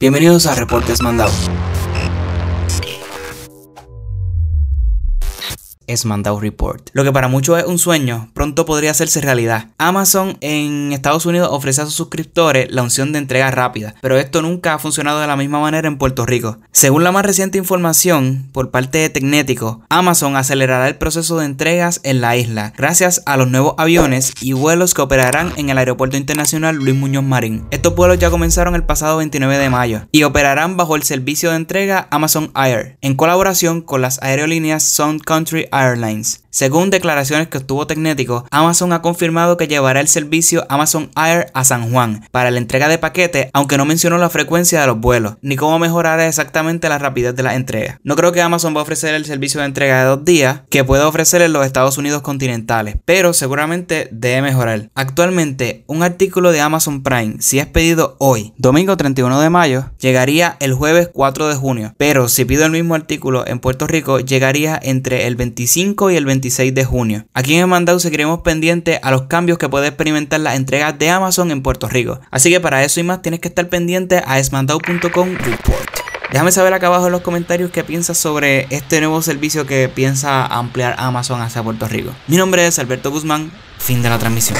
Bienvenidos a Reportes Mandado. Es Mandau Report. Lo que para muchos es un sueño, pronto podría hacerse realidad. Amazon en Estados Unidos ofrece a sus suscriptores la opción de entrega rápida, pero esto nunca ha funcionado de la misma manera en Puerto Rico. Según la más reciente información por parte de Tecnético, Amazon acelerará el proceso de entregas en la isla gracias a los nuevos aviones y vuelos que operarán en el Aeropuerto Internacional Luis Muñoz Marín. Estos vuelos ya comenzaron el pasado 29 de mayo y operarán bajo el servicio de entrega Amazon Air en colaboración con las aerolíneas Sun Country Airlines. Según declaraciones que obtuvo Tecnético, Amazon ha confirmado que llevará el servicio Amazon Air a San Juan para la entrega de paquetes, aunque no mencionó la frecuencia de los vuelos, ni cómo mejorar exactamente la rapidez de la entrega. No creo que Amazon va a ofrecer el servicio de entrega de dos días que puede ofrecer en los Estados Unidos continentales, pero seguramente debe mejorar. Actualmente, un artículo de Amazon Prime, si es pedido hoy, domingo 31 de mayo, llegaría el jueves 4 de junio, pero si pido el mismo artículo en Puerto Rico, llegaría entre el 25 y el 26 de junio. Aquí en el Mandau seguiremos pendientes a los cambios que puede experimentar las entregas de Amazon en Puerto Rico. Así que para eso y más tienes que estar pendiente a esmandau.com report. Déjame saber acá abajo en los comentarios qué piensas sobre este nuevo servicio que piensa ampliar Amazon hacia Puerto Rico. Mi nombre es Alberto Guzmán, fin de la transmisión.